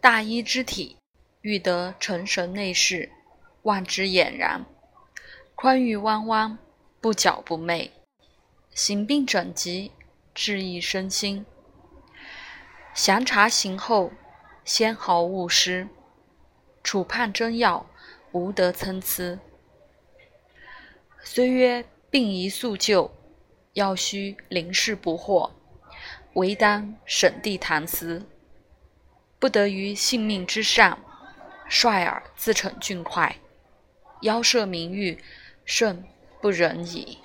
大医之体，欲得成神内视，望之俨然。宽裕弯弯，不矫不媚，行病整疾，治益身心。详查行后，纤毫勿失。处判真要，无得参差。虽曰病宜速救，药须临事不惑，唯当审谛谈思。不得于性命之上，率尔自逞俊快，邀涉名誉，甚不忍矣。